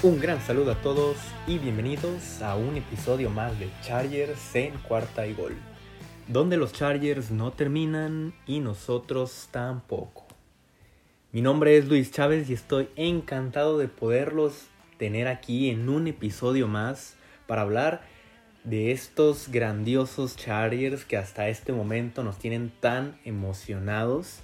Un gran saludo a todos y bienvenidos a un episodio más de Chargers en cuarta y gol, donde los Chargers no terminan y nosotros tampoco. Mi nombre es Luis Chávez y estoy encantado de poderlos tener aquí en un episodio más para hablar de estos grandiosos Chargers que hasta este momento nos tienen tan emocionados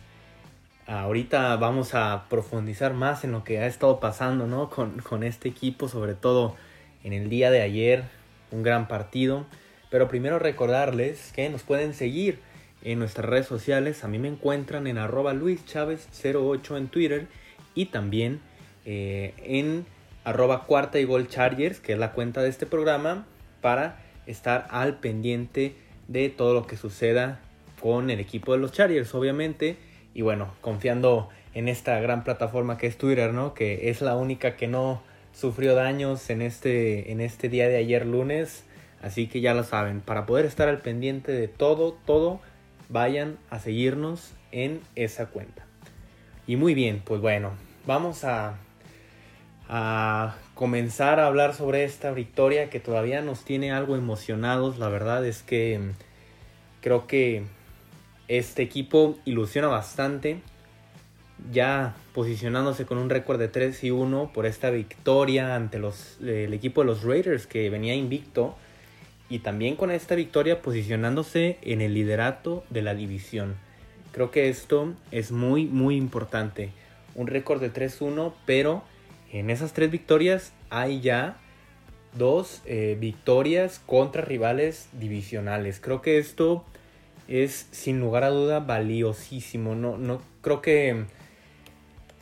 ahorita vamos a profundizar más en lo que ha estado pasando ¿no? con, con, este equipo, sobre todo en el día de ayer, un gran partido. Pero primero recordarles que nos pueden seguir en nuestras redes sociales. A mí me encuentran en arroba luischavez08 en Twitter y también eh, en arroba cuarta y gol chargers, que es la cuenta de este programa, para estar al pendiente de todo lo que suceda con el equipo de los Chargers, obviamente y bueno, confiando en esta gran plataforma que es Twitter, ¿no? Que es la única que no sufrió daños en este, en este día de ayer lunes. Así que ya lo saben, para poder estar al pendiente de todo, todo, vayan a seguirnos en esa cuenta. Y muy bien, pues bueno, vamos a, a comenzar a hablar sobre esta victoria que todavía nos tiene algo emocionados. La verdad es que creo que este equipo ilusiona bastante, ya posicionándose con un récord de 3 y 1 por esta victoria ante los, el equipo de los Raiders que venía invicto y también con esta victoria posicionándose en el liderato de la división. Creo que esto es muy muy importante. Un récord de 3-1, pero en esas tres victorias hay ya dos eh, victorias contra rivales divisionales. Creo que esto es sin lugar a duda valiosísimo. No, no creo que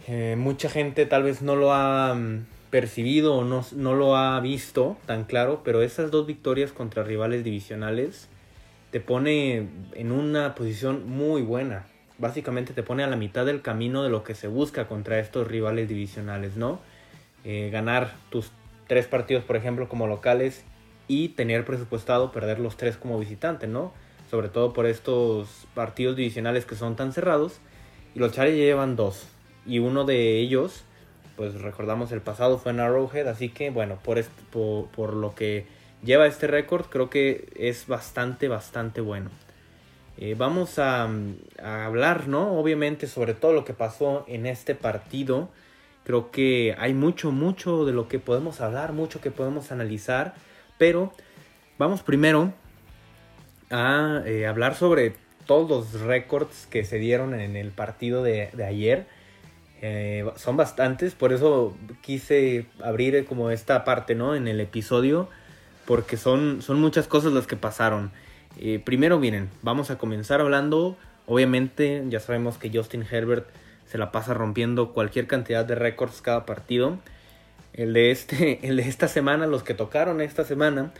eh, mucha gente tal vez no lo ha mm, percibido o no, no, lo ha visto tan claro, pero esas dos victorias contra rivales divisionales te pone en una posición muy buena. Básicamente te pone a la mitad del camino de lo que se busca contra estos rivales divisionales, ¿no? Eh, ganar tus tres partidos, por ejemplo, como locales y tener presupuestado perder los tres como visitante, ¿no? Sobre todo por estos partidos divisionales que son tan cerrados. Y los Chargers llevan dos. Y uno de ellos, pues recordamos el pasado, fue en Arrowhead. Así que bueno, por, por, lo que lleva este récord, creo que es bastante, bastante bueno. Eh, vamos a, hablar, ¿no? Obviamente sobre todo lo que pasó en este partido. Creo que hay mucho, mucho de lo que podemos hablar, mucho que podemos analizar. Pero vamos primero a eh, hablar sobre todos los récords que se dieron en el partido de, ayer. Eh, son bastantes, por eso quise abrir como esta parte, ¿no? En el episodio, porque son, son muchas cosas las que pasaron. Eh, primero, miren, vamos a comenzar hablando, obviamente ya sabemos que Justin Herbert se la pasa rompiendo cualquier cantidad de récords cada partido. El de, este, el de esta semana, los que tocaron esta semana,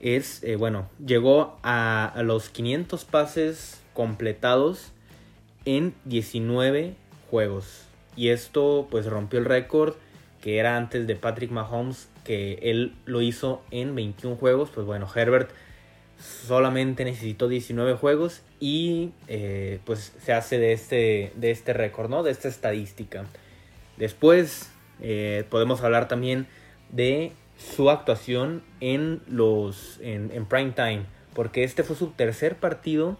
es, eh, bueno, llegó a, los 500 pases completados en 19 juegos. Y esto pues rompió el récord que era antes de Patrick Mahomes, que él lo hizo en 21 juegos. Pues bueno, Herbert solamente necesitó 19 juegos y eh, pues se hace de este, de este récord, ¿no? De esta estadística. Después eh, podemos hablar también de su actuación en los en, prime time porque este fue su tercer partido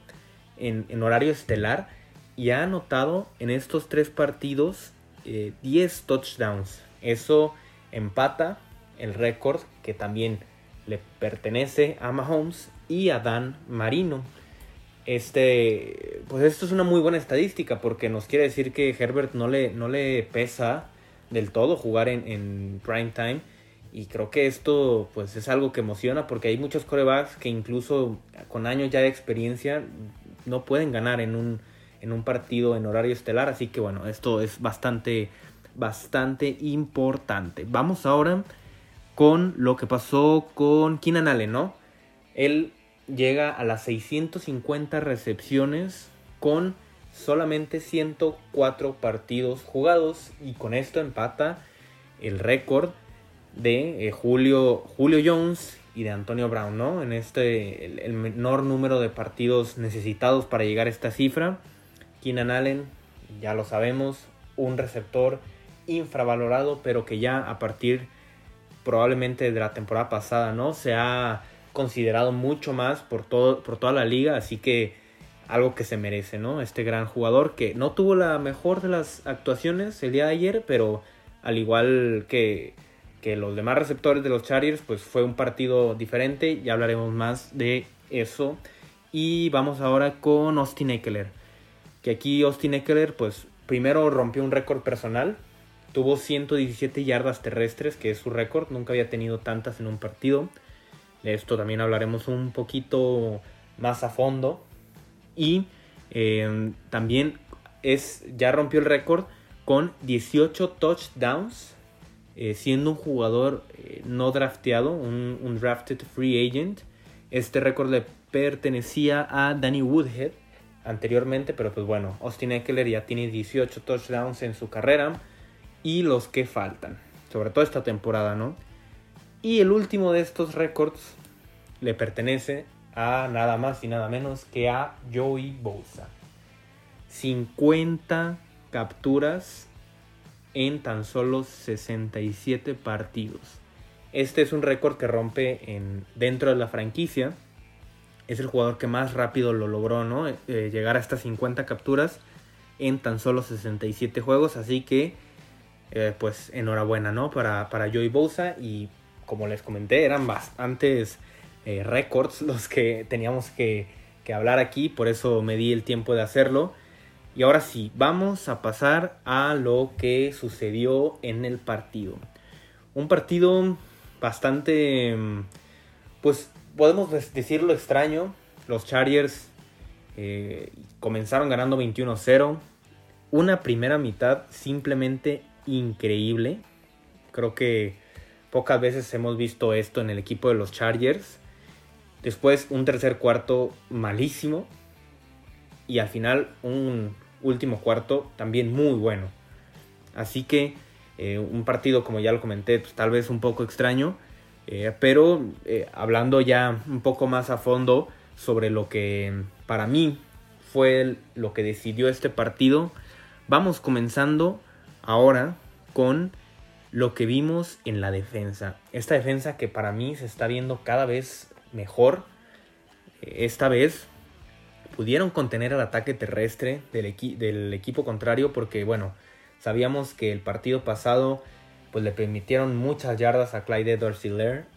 en, horario estelar y ha anotado en estos tres partidos 10 eh, touchdowns. Eso empata el récord que también le pertenece a Mahomes y a Dan Marino. Este pues esto es una muy buena estadística porque nos quiere decir que Herbert no le, no le pesa del todo jugar en, en prime time y creo que esto pues es algo que emociona porque hay muchos corebacks que incluso con años ya de experiencia no pueden ganar en un, en un partido en horario estelar. Así que bueno, esto es bastante, bastante importante. Vamos ahora con lo que pasó con Keenan Allen, ¿no? Él llega a las 650 recepciones con solamente 104 partidos jugados y con esto empata el récord de eh, Julio, Julio Jones y de Antonio Brown, ¿no? En este, el, menor número de partidos necesitados para llegar a esta cifra. Keenan Allen, ya lo sabemos, un receptor infravalorado, pero que ya a partir probablemente de la temporada pasada, ¿no? Se ha considerado mucho más por, todo, por toda la liga, así que algo que se merece, ¿no? Este gran jugador que no tuvo la mejor de las actuaciones el día de ayer, pero al igual que, que los demás receptores de los Chargers, pues fue un partido diferente, ya hablaremos más de eso. Y vamos ahora con Austin Eckler, que aquí Austin Eckler, pues primero rompió un récord personal, tuvo 117 yardas terrestres, que es su récord, nunca había tenido tantas en un partido. De esto también hablaremos un poquito más a fondo. Y eh, también es, ya rompió el récord con 18 touchdowns, eh, siendo un jugador eh, no drafteado, un, un, drafted free agent. Este récord le pertenecía a Danny Woodhead anteriormente, pero pues bueno, Austin Eckler ya tiene 18 touchdowns en su carrera y los que faltan, sobre todo esta temporada, ¿no? Y el último de estos récords le pertenece a nada más y nada menos que a Joey Bosa. 50 capturas en tan solo 67 partidos. Este es un récord que rompe en, dentro de la franquicia. Es el jugador que más rápido lo logró, ¿no? Eh, llegar a estas 50 capturas en tan solo 67 juegos. Así que, eh, pues enhorabuena, ¿no? Para, para Joey Bosa. Y como les comenté, eran bastantes eh, récords los que teníamos que, hablar aquí, por eso me di el tiempo de hacerlo. Y ahora sí, vamos a pasar a lo que sucedió en el partido. Un partido bastante, pues podemos decirlo extraño. Los Chargers eh, comenzaron ganando 21-0. Una primera mitad simplemente increíble. Creo que pocas veces hemos visto esto en el equipo de los Chargers. Después un tercer cuarto malísimo. Y al final un último cuarto también muy bueno. Así que eh, un partido, como ya lo comenté, pues, tal vez un poco extraño. Eh, pero eh, hablando ya un poco más a fondo sobre lo que para mí fue lo que decidió este partido, vamos comenzando ahora con lo que vimos en la defensa. Esta defensa que para mí se está viendo cada vez mejor. Esta vez pudieron contener el ataque terrestre del, equipo contrario porque, bueno, sabíamos que el partido pasado pues le permitieron muchas yardas a Clyde edwards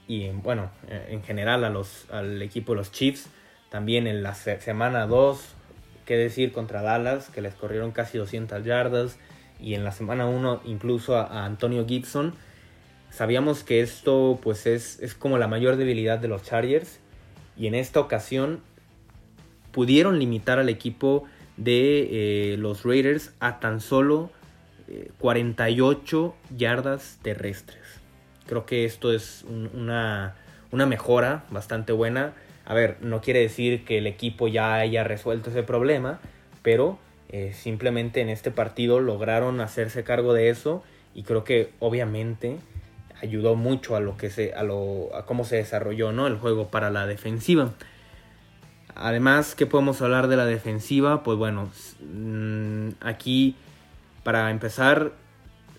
y bueno, en general a los, al equipo de los Chiefs. También en la semana 2, qué decir, contra Dallas, que les corrieron casi 200 yardas. Y en la semana 1 incluso a Antonio Gibson Sabíamos que esto pues es, es como la mayor debilidad de los Chargers y en esta ocasión pudieron limitar al equipo de eh, los Raiders a tan solo 48 eh, yardas terrestres. Creo que esto es una, una, mejora bastante buena. A ver, no quiere decir que el equipo ya haya resuelto ese problema, pero eh, simplemente en este partido lograron hacerse cargo de eso y creo que obviamente ayudó mucho a lo que se a lo a cómo se desarrolló ¿no? el juego para la defensiva. Además, ¿qué podemos hablar de la defensiva? Pues bueno, mm, aquí para empezar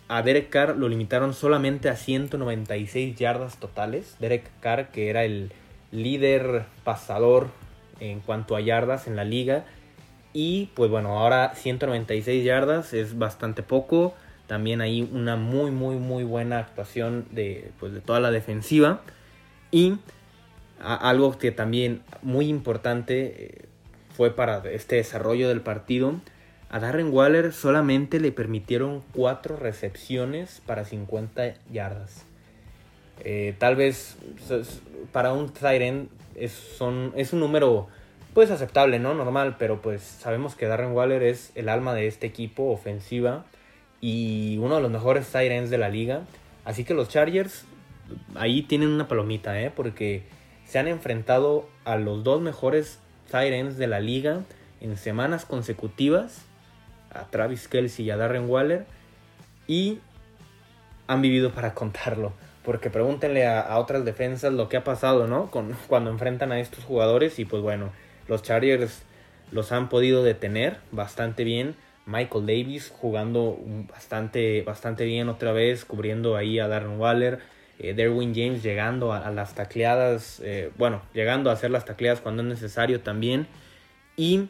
a Derek Carr lo limitaron solamente a 196 yardas totales. Derek Carr, que era el líder pasador en cuanto a yardas en la liga. Y pues bueno, ahora 196 yardas es bastante poco. También hay una muy, muy, muy buena actuación de, pues, de toda la defensiva. Y algo que también muy importante eh, fue para este desarrollo del partido. A Darren Waller solamente le permitieron 4 recepciones para 50 yardas. Eh, tal vez para un tight es, son, es un número pues aceptable, ¿no? Normal, pero pues sabemos que Darren Waller es el alma de este equipo ofensiva y uno de los mejores tight ends de la liga. Así que los Chargers ahí tienen una palomita, ¿eh? porque se han enfrentado a los dos mejores tight de la liga en semanas consecutivas, a Travis Kelsey y a Darren Waller, y han vivido para contarlo. Porque pregúntenle a, otras defensas lo que ha pasado, ¿no? Con, cuando enfrentan a estos jugadores y pues bueno, los Chargers los han podido detener bastante bien Michael Davis jugando bastante, bastante bien otra vez, cubriendo ahí a Darren Waller. Eh, Derwin James llegando a, las tacleadas, eh, bueno, llegando a hacer las tacleadas cuando es necesario también. Y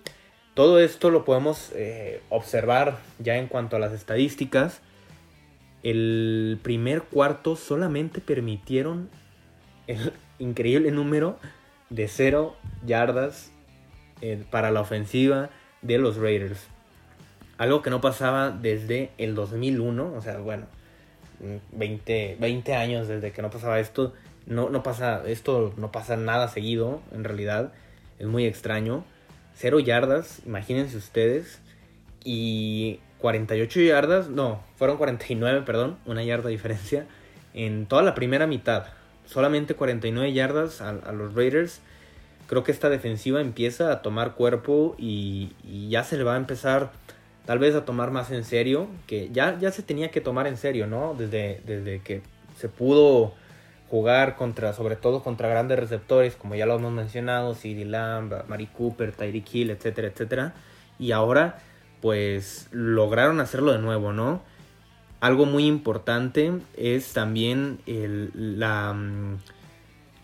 todo esto lo podemos eh, observar ya en cuanto a las estadísticas. El primer cuarto solamente permitieron el increíble número de cero yardas para la ofensiva de los Raiders. Algo que no pasaba desde el 2001, o sea, bueno, 20, 20 años desde que no pasaba esto. No, no pasa, esto no pasa nada seguido, en realidad. Es muy extraño. Cero yardas, imagínense ustedes. Y 48 yardas, no, fueron 49, perdón, una yarda de diferencia. En toda la primera mitad. Solamente 49 yardas a, los Raiders. Creo que esta defensiva empieza a tomar cuerpo y, y ya se le va a empezar tal vez a tomar más en serio, que ya, ya se tenía que tomar en serio, ¿no? Desde, desde que se pudo jugar contra, sobre todo contra grandes receptores, como ya lo hemos mencionado, CD Lamb, Mari Cooper, Tyreek Hill, etcétera, etcétera. Y ahora, pues, lograron hacerlo de nuevo, ¿no? Algo muy importante es también la, mm,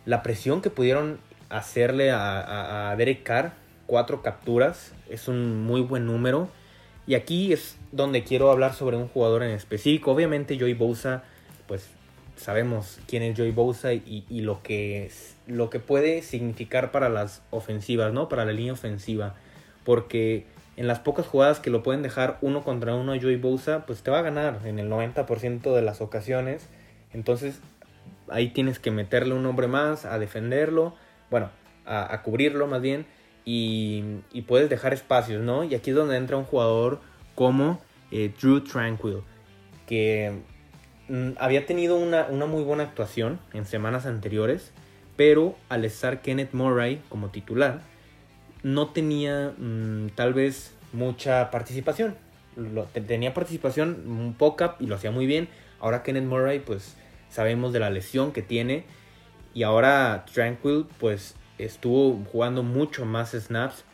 la presión que pudieron hacerle a, a Derek Carr. Cuatro capturas, es un muy buen número. Y aquí es donde quiero hablar sobre un jugador en específico. Obviamente Joey Bosa, pues sabemos quién es Joey Bosa y, lo, que lo que puede significar para las ofensivas, ¿no? Para la línea ofensiva. Porque en las pocas jugadas que lo pueden dejar uno contra uno a Joey Bosa, pues te va a ganar en el 90% de las ocasiones. Entonces ahí tienes que meterle un hombre más a defenderlo, bueno, a cubrirlo más bien y, puedes dejar espacios, ¿no? Y aquí es donde entra un jugador como eh, Drew Tranquil, que mm, había tenido una, muy buena actuación en semanas anteriores, pero al estar Kenneth Murray como titular, no tenía mm, tal vez mucha participación. tenía participación poca y lo hacía muy bien. Ahora Kenneth Murray, pues sabemos de la lesión que tiene. Y ahora Tranquil, pues estuvo jugando mucho más snaps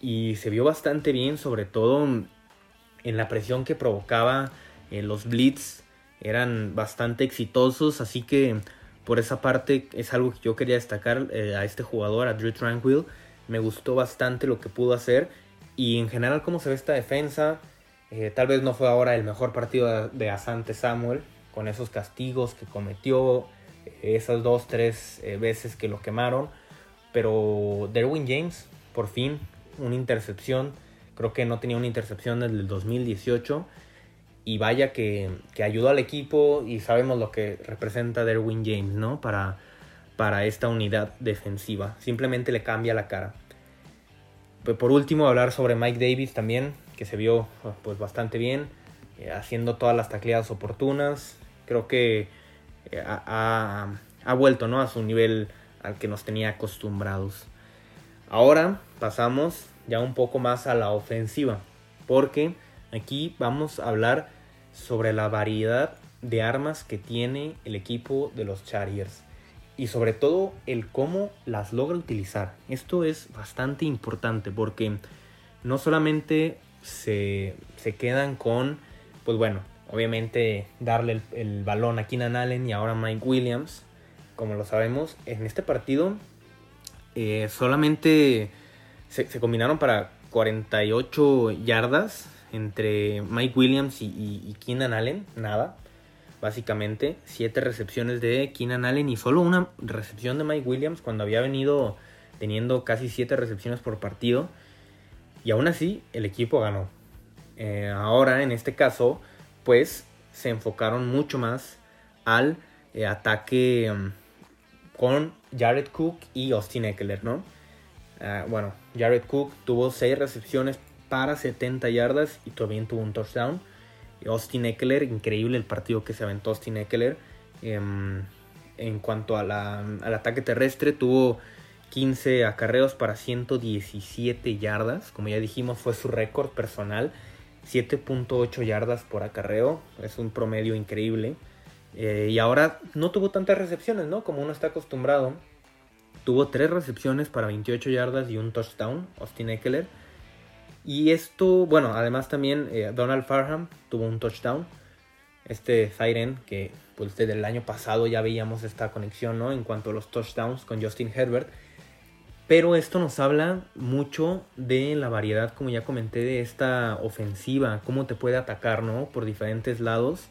y se vio bastante bien, sobre todo en la presión que provocaba eh, los blitz. Eran bastante exitosos, así que por esa parte es algo que yo quería destacar eh, a este jugador, a Drew Tranquil. Me gustó bastante lo que pudo hacer y en general cómo se ve esta defensa. Eh, tal vez no fue ahora el mejor partido de Asante Samuel con esos castigos que cometió, esas dos, tres veces que lo quemaron pero Derwin James, por fin, una intercepción. Creo que no tenía una intercepción desde el 2018. Y vaya que, ayudó al equipo y sabemos lo que representa Derwin James, ¿no? Para, para esta unidad defensiva. Simplemente le cambia la cara. Pues por último, hablar sobre Mike Davis también, que se vio pues bastante bien, eh, haciendo todas las tacleadas oportunas. Creo que eh, ha, ha, vuelto ¿no? a su nivel al que nos tenía acostumbrados. Ahora pasamos ya un poco más a la ofensiva, porque aquí vamos a hablar sobre la variedad de armas que tiene el equipo de los Chargers y sobre todo el cómo las logra utilizar. Esto es bastante importante porque no solamente se, quedan con, pues bueno, obviamente darle el, el, balón a Keenan Allen y ahora Mike Williams, como lo sabemos, en este partido eh, solamente se, combinaron para 48 yardas entre Mike Williams y, Keenan Allen, nada, básicamente. Siete recepciones de Keenan Allen y solo una recepción de Mike Williams cuando había venido teniendo casi siete recepciones por partido. Y aún así, el equipo ganó. Eh, ahora, en este caso, pues se enfocaron mucho más al eh, ataque mm, con Jared Cook y Austin Eckler, ¿no? Ah, bueno, Jared Cook tuvo 6 recepciones para 70 yardas y también tuvo un touchdown. Austin Eckler, increíble el partido que se aventó Austin Eckler. Em, en cuanto al ataque terrestre, tuvo 15 acarreos para 117 yardas. Como ya dijimos, fue su récord personal. 7.8 yardas por acarreo. Es un promedio increíble. Eh, y ahora no tuvo tantas recepciones, ¿no? Como uno está acostumbrado. Tuvo tres recepciones para 28 yardas y un touchdown, Austin Eckler. Y esto, bueno, además también eh, Donald Farham tuvo un touchdown. Este Siren, que pues desde el año pasado ya veíamos esta conexión, ¿no? En cuanto a los touchdowns con Justin Herbert. Pero esto nos habla mucho de la variedad, como ya comenté, de esta ofensiva, cómo te puede atacar, ¿no? Por diferentes lados.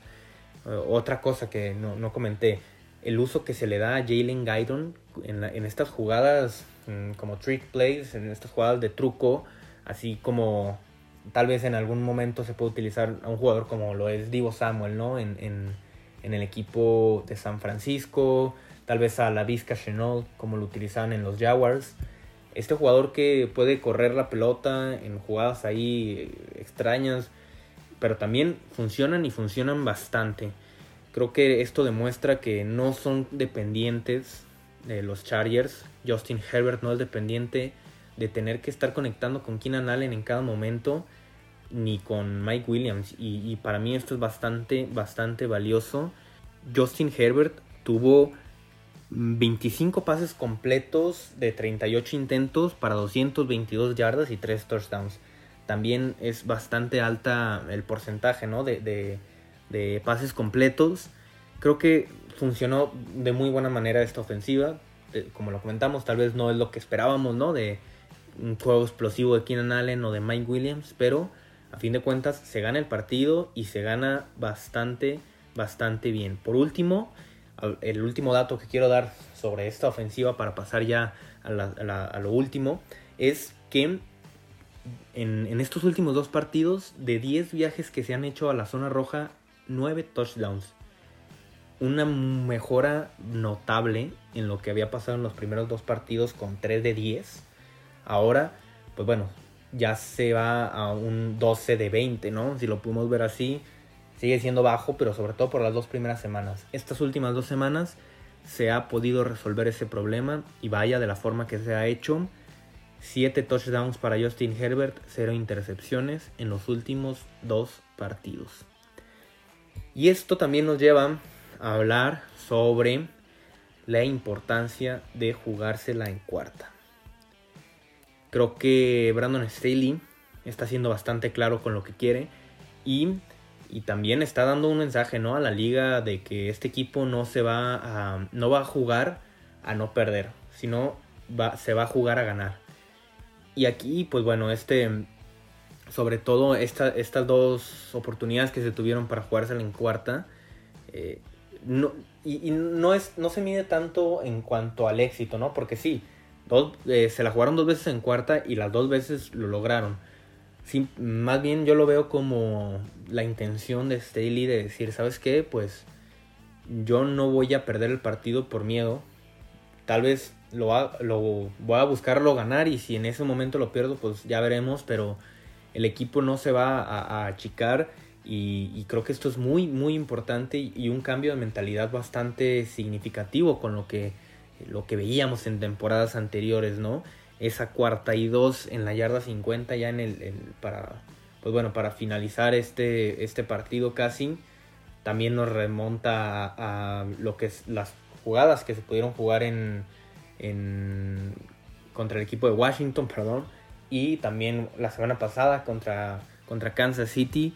Eh, otra cosa que no, comenté, el uso que se le da a Jalen Gaidon en, en estas jugadas mm, como trick plays, en estas jugadas de truco, así como tal vez en algún momento se puede utilizar a un jugador como lo es Divo Samuel, ¿no? En, en el equipo de San Francisco, tal vez a la Vizca Chenault, como lo utilizaban en los Jaguars. Este jugador que puede correr la pelota en jugadas ahí extrañas, pero también funcionan y funcionan bastante. Creo que esto demuestra que no son dependientes de los Chargers. Justin Herbert no es dependiente de tener que estar conectando con Keenan Allen en cada momento, ni con Mike Williams. Y, para mí esto es bastante, bastante valioso. Justin Herbert tuvo 25 pases completos de 38 intentos para 222 yardas y 3 touchdowns. También es bastante alta el porcentaje ¿no? de, pases completos. Creo que funcionó de muy buena manera esta ofensiva. Como lo comentamos, tal vez no es lo que esperábamos ¿no? de un juego explosivo de Keenan Allen o de Mike Williams, pero a fin de cuentas se gana el partido y se gana bastante, bastante bien. Por último, el último dato que quiero dar sobre esta ofensiva para pasar ya a, lo último es que en, estos últimos dos partidos, de 10 viajes que se han hecho a la zona roja, 9 touchdowns. Una mejora notable en lo que había pasado en los primeros dos partidos con 3 de 10. Ahora, pues bueno, ya se va a un 12 de 20, ¿no? Si lo pudimos ver así, sigue siendo bajo, pero sobre todo por las dos primeras semanas. Estas últimas dos semanas se ha podido resolver ese problema y vaya de la forma que se ha hecho. 7 touchdowns para Justin Herbert, 0 intercepciones en los últimos dos partidos. Y esto también nos lleva a hablar sobre la importancia de jugársela en cuarta. Creo que Brandon Staley está siendo bastante claro con lo que quiere y y también está dando un mensaje ¿no? a la liga de que este equipo no se va a, no va a jugar a no perder, sino va, se va a jugar a ganar. Y aquí, pues bueno, este, sobre todo esta, estas dos oportunidades que se tuvieron para jugársela en cuarta, eh, no, y, no, es, no se mide tanto en cuanto al éxito, ¿no? Porque sí, dos, eh, se la jugaron dos veces en cuarta y las dos veces lo lograron Sí, más bien yo lo veo como la intención de Staley de decir, ¿sabes qué? Pues yo no voy a perder el partido por miedo. Tal vez lo, lo voy a buscarlo ganar y si en ese momento lo pierdo, pues ya veremos, pero el equipo no se va a, achicar y, creo que esto es muy, muy importante y, un cambio de mentalidad bastante significativo con lo que, lo que veíamos en temporadas anteriores, ¿no? esa cuarta y dos en la yarda 50 ya en el, para pues bueno para finalizar este este partido casi también nos remonta a, lo que es las jugadas que se pudieron jugar en, en contra el equipo de Washington perdón y también la semana pasada contra contra Kansas City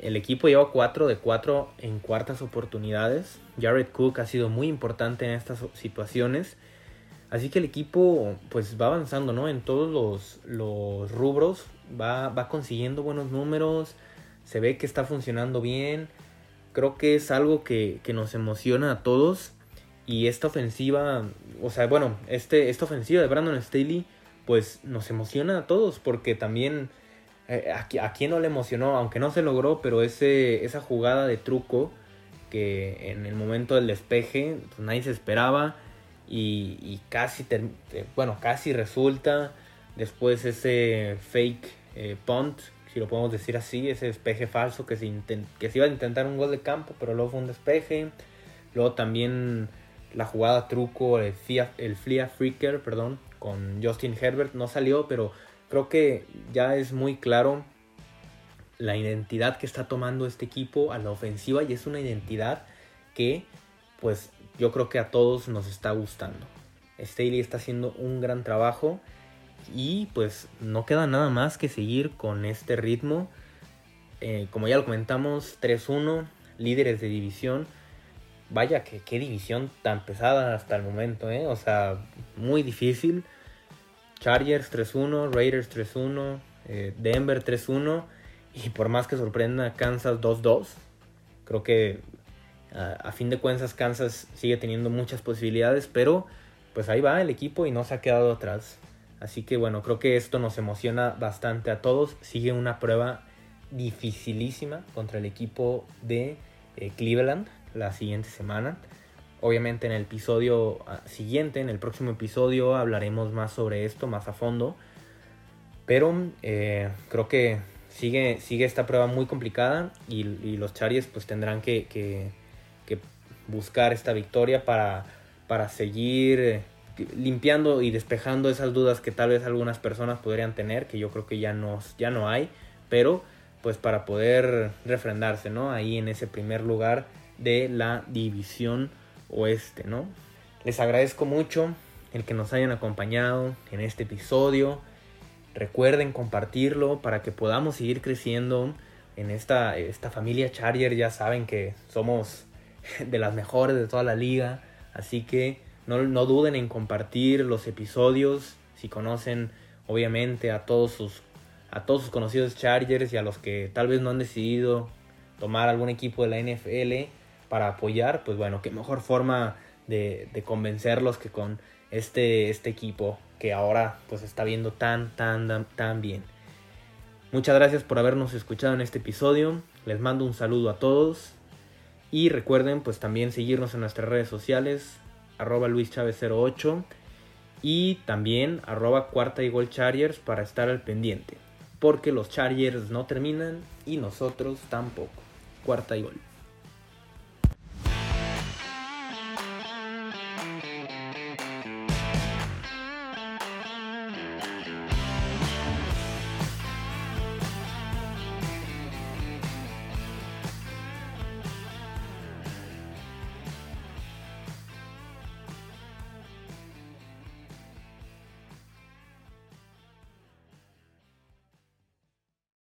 el equipo lleva 4 de 4 en cuartas oportunidades. Jared Cook ha sido muy importante en estas situaciones. Así que el equipo pues va avanzando, ¿no? En todos los, rubros, va, va, consiguiendo buenos números, se ve que está funcionando bien. Creo que es algo que, nos emociona a todos. Y esta ofensiva, o sea, bueno, este, esta ofensiva de Brandon Staley pues nos emociona a todos porque también eh, a, a, quien no le emocionó, aunque no se logró, pero ese, esa jugada de truco que en el momento del despeje pues, nadie se esperaba y, casi, bueno, casi resulta. Después ese fake eh, punt, si lo podemos decir así, ese despeje falso que se, que se iba a intentar un gol de campo, pero luego fue un despeje. Luego también la jugada truco, el, Fia, el Flia Freaker, perdón, con Justin Herbert no salió, pero creo que ya es muy claro la identidad que está tomando este equipo a la ofensiva y es una identidad que pues yo creo que a todos nos está gustando. Staley está haciendo un gran trabajo y pues no queda nada más que seguir con este ritmo. Eh, como ya lo comentamos, 3-1, líderes de división. Vaya, que qué división tan pesada hasta el momento, ¿eh? O sea, muy difícil. Chargers 3-1, Raiders 3-1, eh, Denver 3-1 y por más que sorprenda Kansas 2-2, creo que a, fin de cuentas Kansas sigue teniendo muchas posibilidades, pero pues ahí va el equipo y no se ha quedado atrás. Así que bueno, creo que esto nos emociona bastante a todos. Sigue una prueba dificilísima contra el equipo de eh, Cleveland la siguiente semana. Obviamente en el episodio ah, siguiente, en el próximo episodio, hablaremos más sobre esto, más a fondo. Pero eh, creo que sigue, sigue esta prueba muy complicada y, los Chargers pues tendrán que, buscar esta victoria para, para seguir eh, limpiando y despejando esas dudas que tal vez algunas personas podrían tener, que yo creo que ya no, ya no hay, pero pues para poder refrendarse, ¿no? Ahí en ese primer lugar de la división oeste, ¿no? Les agradezco mucho el que nos hayan acompañado en este episodio. Recuerden compartirlo para que podamos seguir creciendo en esta, esta familia Charger. Ya saben que somos de las mejores de toda la liga. Así que no, no duden en compartir los episodios. Si conocen obviamente a todos sus a todos sus conocidos Chargers y a los que tal vez no han decidido tomar algún equipo de la NFL para apoyar, pues bueno, qué mejor forma de, convencerlos que con este, este equipo que ahora pues está viendo tan, tan, tan bien. Muchas gracias por habernos escuchado en este episodio. Les mando un saludo a todos. Y recuerden pues también seguirnos en nuestras redes sociales, arroba luischavez08 y también arroba cuarta y gol chargers para estar al pendiente. Porque los chargers no terminan y nosotros tampoco. Cuarta y gol.